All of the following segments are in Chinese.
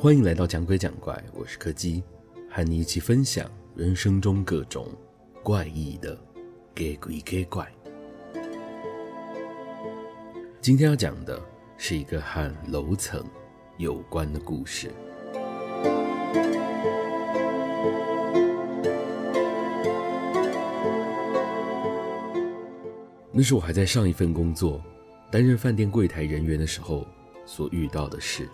欢迎来到讲鬼讲怪，我是柯基，和你一起分享人生中各种怪异的假鬼假怪。今天要讲的是一个和楼层有关的故事。那是我还在上一份工作，担任饭店柜台人员的时候所遇到的事。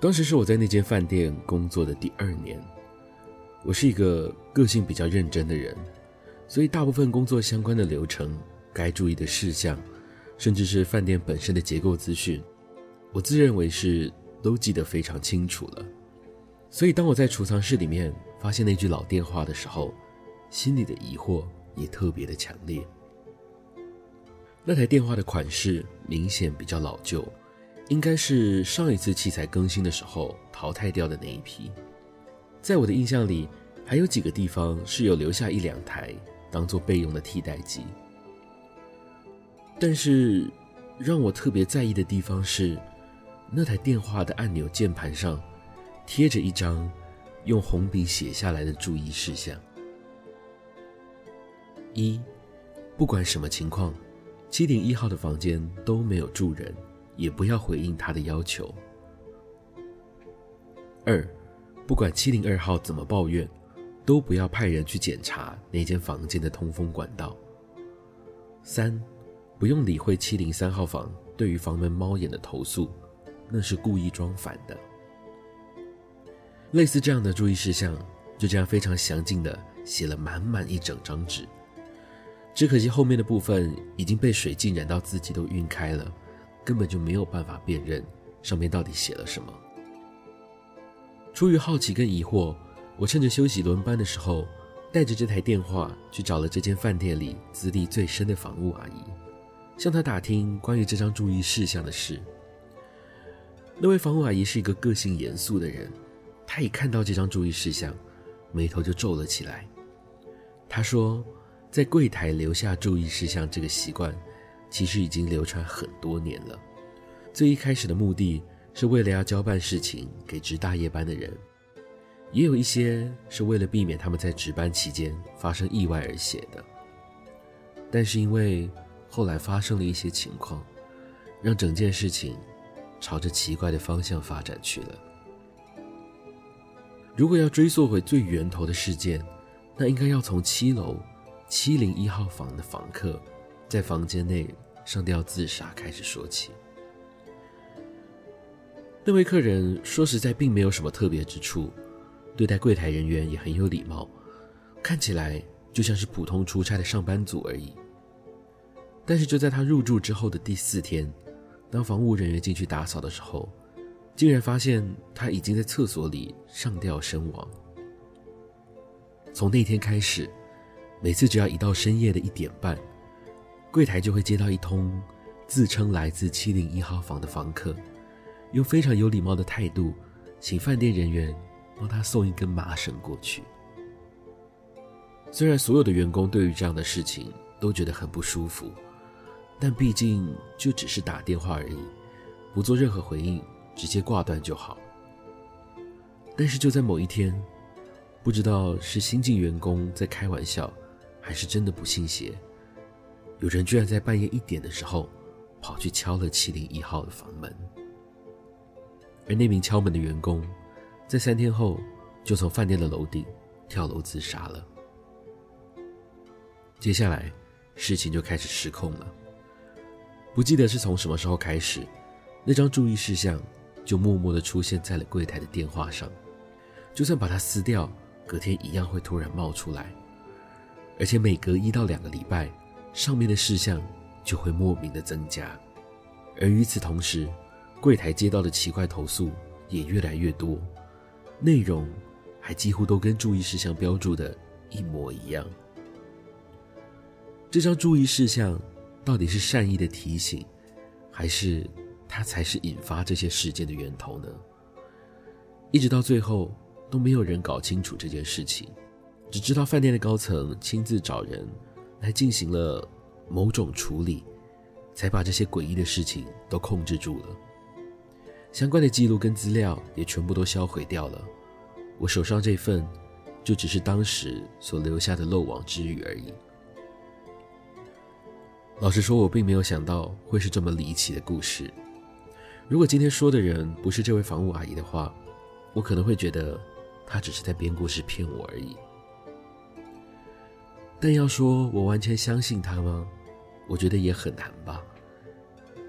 当时是我在那间饭店工作的第二年，我是一个个性比较认真的人，所以大部分工作相关的流程、该注意的事项，甚至是饭店本身的结构资讯，我自认为是都记得非常清楚了。所以当我在储藏室里面发现那句老电话的时候，心里的疑惑也特别的强烈。那台电话的款式明显比较老旧，应该是上一次器材更新的时候淘汰掉的那一批。在我的印象里，还有几个地方是有留下一两台当做备用的替代机。但是让我特别在意的地方是，那台电话的按钮键盘上贴着一张用红笔写下来的注意事项。一，不管什么情况，七零一号的房间都没有住人，也不要回应他的要求。二，不管七零二号怎么抱怨，都不要派人去检查那间房间的通风管道。三，不用理会七零三号房对于房门猫眼的投诉，那是故意装反的。类似这样的注意事项，就这样非常详尽的写了满满一整张纸。只可惜后面的部分已经被水浸染到字迹都晕开了，根本就没有办法辨认上面到底写了什么。出于好奇跟疑惑，我趁着休息轮班的时候，带着这台电话去找了这间饭店里资历最深的房务阿姨，向她打听关于这张注意事项的事。那位房务阿姨是一个个性严肃的人，她一看到这张注意事项，眉头就皱了起来。她说，在柜台留下注意事项这个习惯，其实已经流传很多年了。最一开始的目的是为了要交办事情给值大夜班的人，也有一些是为了避免他们在值班期间发生意外而写的。但是因为后来发生了一些情况，让整件事情朝着奇怪的方向发展去了。如果要追溯回最源头的事件，那应该要从七楼。七零一号房的房客在房间内上吊自杀开始说起。那位客人说实在并没有什么特别之处，对待柜台人员也很有礼貌，看起来就像是普通出差的上班族而已。但是就在他入住之后的第四天，当房务人员进去打扫的时候，竟然发现他已经在厕所里上吊身亡。从那天开始。每次只要一到深夜的一点半，柜台就会接到一通自称来自七零一号房的房客，用非常有礼貌的态度，请饭店人员帮他送一根麻绳过去。虽然所有的员工对于这样的事情都觉得很不舒服，但毕竟就只是打电话而已，不做任何回应，直接挂断就好。但是就在某一天，不知道是新进员工在开玩笑，还是真的不信邪，有人居然在半夜一点的时候跑去敲了七零一号的房门，而那名敲门的员工在三天后就从饭店的楼顶跳楼自杀了。接下来事情就开始失控了，不记得是从什么时候开始，那张注意事项就默默地出现在了柜台的电话上，就算把它撕掉，隔天一样会突然冒出来。而且每隔一到两个礼拜，上面的事项就会莫名的增加，而与此同时，柜台接到的奇怪投诉也越来越多，内容还几乎都跟注意事项标注的一模一样。这张注意事项到底是善意的提醒，还是它才是引发这些事件的源头呢？一直到最后都没有人搞清楚这件事情。只知道饭店的高层亲自找人来进行了某种处理，才把这些诡异的事情都控制住了。相关的记录跟资料也全部都销毁掉了。我手上这份，就只是当时所留下的漏网之鱼而已。老实说，我并没有想到会是这么离奇的故事。如果今天说的人不是这位房屋阿姨的话，我可能会觉得她只是在编故事骗我而已。但要说我完全相信他吗？我觉得也很难吧。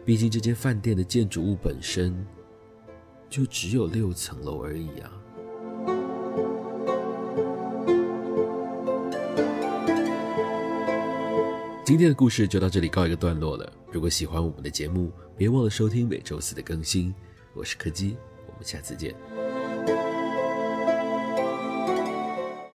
毕竟这间饭店的建筑物本身就只有六层楼而已啊。今天的故事就到这里告一个段落了。如果喜欢我们的节目，别忘了收听每周四的更新。我是柯基，我们下次见。